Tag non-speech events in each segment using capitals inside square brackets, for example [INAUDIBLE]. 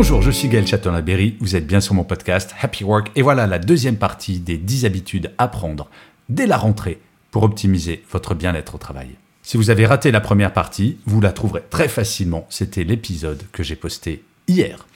Bonjour, je suis Gaël Châtelain-Berry, vous êtes bien sur mon podcast Happy Work et voilà la deuxième partie des 10 habitudes à prendre dès la rentrée pour optimiser votre bien-être au travail. Si vous avez raté la première partie, vous la trouverez très facilement, c'était l'épisode que j'ai posté hier.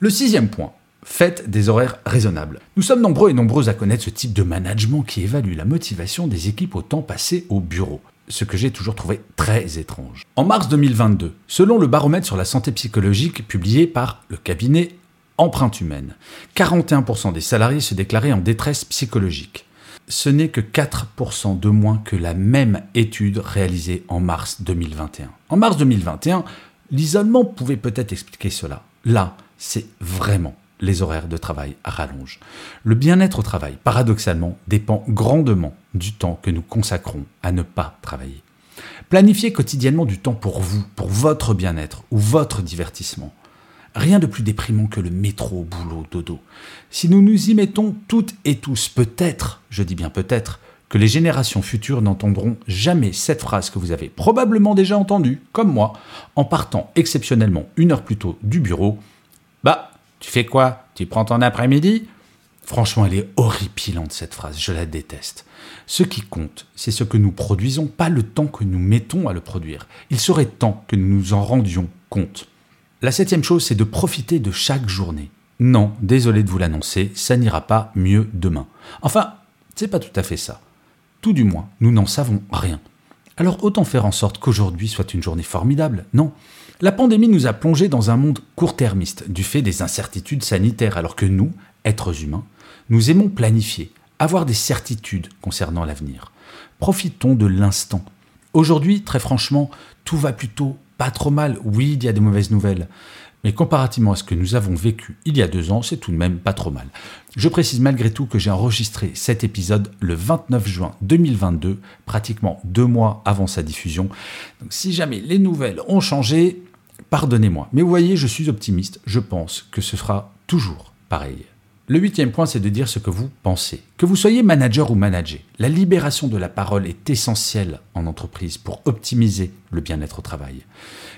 Le sixième point, faites des horaires raisonnables. Nous sommes nombreux et nombreuses à connaître ce type de management qui évalue la motivation des équipes au temps passé au bureau ce que j'ai toujours trouvé très étrange. En mars 2022, selon le baromètre sur la santé psychologique publié par le cabinet Empreinte Humaine, 41% des salariés se déclaraient en détresse psychologique. Ce n'est que 4% de moins que la même étude réalisée en mars 2021. En mars 2021, l'isolement pouvait peut-être expliquer cela. Là, c'est vraiment les horaires de travail à rallonge. Le bien-être au travail, paradoxalement, dépend grandement du temps que nous consacrons à ne pas travailler. Planifiez quotidiennement du temps pour vous, pour votre bien-être ou votre divertissement. Rien de plus déprimant que le métro, boulot, dodo. Si nous nous y mettons toutes et tous, peut-être, je dis bien peut-être, que les générations futures n'entendront jamais cette phrase que vous avez probablement déjà entendue, comme moi, en partant exceptionnellement une heure plus tôt du bureau. Bah, tu fais quoi? Tu prends ton après-midi? Franchement, elle est horripilante cette phrase, je la déteste. Ce qui compte, c'est ce que nous produisons, pas le temps que nous mettons à le produire. Il serait temps que nous nous en rendions compte. La septième chose, c'est de profiter de chaque journée. Non, désolé de vous l'annoncer, ça n'ira pas mieux demain. Enfin, c'est pas tout à fait ça. Tout du moins, nous n'en savons rien. Alors autant faire en sorte qu'aujourd'hui soit une journée formidable, non? La pandémie nous a plongés dans un monde court-termiste du fait des incertitudes sanitaires, alors que nous, êtres humains, nous aimons planifier, avoir des certitudes concernant l'avenir. Profitons de l'instant. Aujourd'hui, très franchement, tout va plutôt pas trop mal. Oui, il y a des mauvaises nouvelles. Mais comparativement à ce que nous avons vécu il y a deux ans, c'est tout de même pas trop mal. Je précise malgré tout que j'ai enregistré cet épisode le 29 juin 2022, pratiquement deux mois avant sa diffusion. Donc si jamais les nouvelles ont changé, pardonnez-moi. Mais vous voyez, je suis optimiste, je pense que ce sera toujours pareil. Le huitième point, c'est de dire ce que vous pensez. Que vous soyez manager ou manager, la libération de la parole est essentielle en entreprise pour optimiser le bien-être au travail.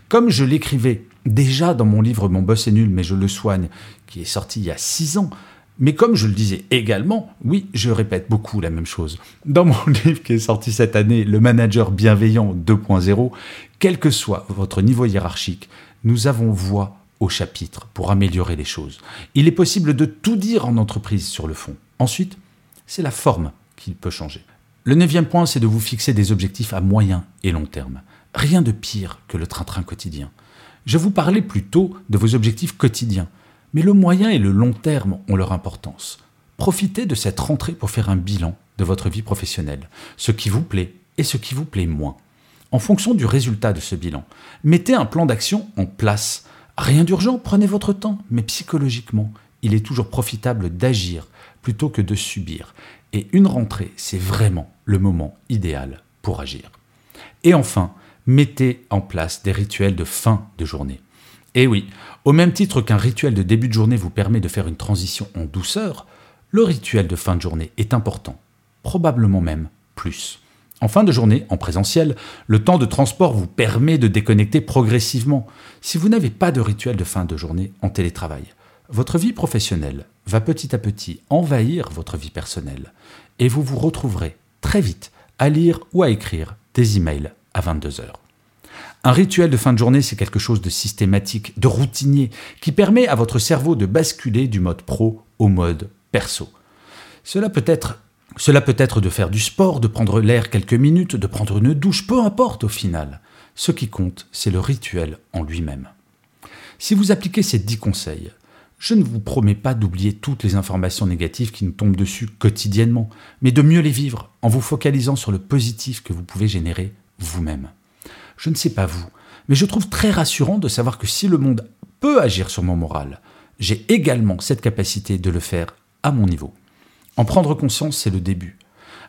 Comme je l'écrivais déjà dans mon livre Mon boss est nul mais je le soigne, qui est sorti il y a six ans, mais comme je le disais également, oui, je répète beaucoup la même chose. Dans mon [LAUGHS] livre qui est sorti cette année, Le manager bienveillant 2.0, quel que soit votre niveau hiérarchique, nous avons voix au chapitre pour améliorer les choses. Il est possible de tout dire en entreprise sur le fond. Ensuite, c'est la forme qui peut changer. Le neuvième point, c'est de vous fixer des objectifs à moyen et long terme. Rien de pire que le train-train quotidien. Je vous parlais plutôt de vos objectifs quotidiens, mais le moyen et le long terme ont leur importance. Profitez de cette rentrée pour faire un bilan de votre vie professionnelle, ce qui vous plaît et ce qui vous plaît moins. En fonction du résultat de ce bilan, mettez un plan d'action en place Rien d'urgent, prenez votre temps, mais psychologiquement, il est toujours profitable d'agir plutôt que de subir. Et une rentrée, c'est vraiment le moment idéal pour agir. Et enfin, mettez en place des rituels de fin de journée. Et oui, au même titre qu'un rituel de début de journée vous permet de faire une transition en douceur, le rituel de fin de journée est important, probablement même plus. En fin de journée, en présentiel, le temps de transport vous permet de déconnecter progressivement. Si vous n'avez pas de rituel de fin de journée en télétravail, votre vie professionnelle va petit à petit envahir votre vie personnelle et vous vous retrouverez très vite à lire ou à écrire des emails à 22 heures. Un rituel de fin de journée, c'est quelque chose de systématique, de routinier, qui permet à votre cerveau de basculer du mode pro au mode perso. Cela peut être cela peut être de faire du sport, de prendre l'air quelques minutes, de prendre une douche, peu importe au final. Ce qui compte, c'est le rituel en lui-même. Si vous appliquez ces dix conseils, je ne vous promets pas d'oublier toutes les informations négatives qui nous tombent dessus quotidiennement, mais de mieux les vivre en vous focalisant sur le positif que vous pouvez générer vous-même. Je ne sais pas vous, mais je trouve très rassurant de savoir que si le monde peut agir sur mon moral, j'ai également cette capacité de le faire à mon niveau. En prendre conscience, c'est le début.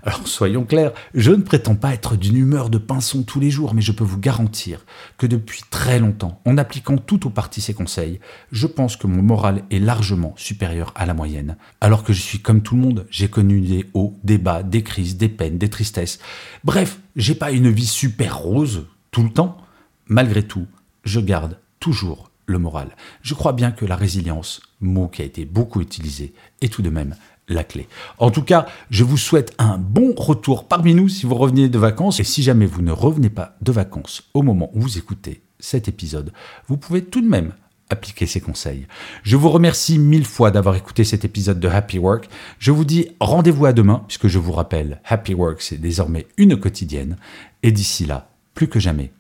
Alors soyons clairs, je ne prétends pas être d'une humeur de pinson tous les jours, mais je peux vous garantir que depuis très longtemps, en appliquant tout aux parties ces conseils, je pense que mon moral est largement supérieur à la moyenne. Alors que je suis comme tout le monde, j'ai connu des hauts, des bas, des crises, des peines, des tristesses. Bref, j'ai pas une vie super rose tout le temps. Malgré tout, je garde toujours le moral. Je crois bien que la résilience, mot qui a été beaucoup utilisé, est tout de même la clé. En tout cas, je vous souhaite un bon retour parmi nous si vous revenez de vacances. Et si jamais vous ne revenez pas de vacances au moment où vous écoutez cet épisode, vous pouvez tout de même appliquer ces conseils. Je vous remercie mille fois d'avoir écouté cet épisode de Happy Work. Je vous dis rendez-vous à demain, puisque je vous rappelle, Happy Work, c'est désormais une quotidienne. Et d'ici là, plus que jamais,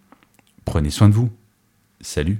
prenez soin de vous. Salut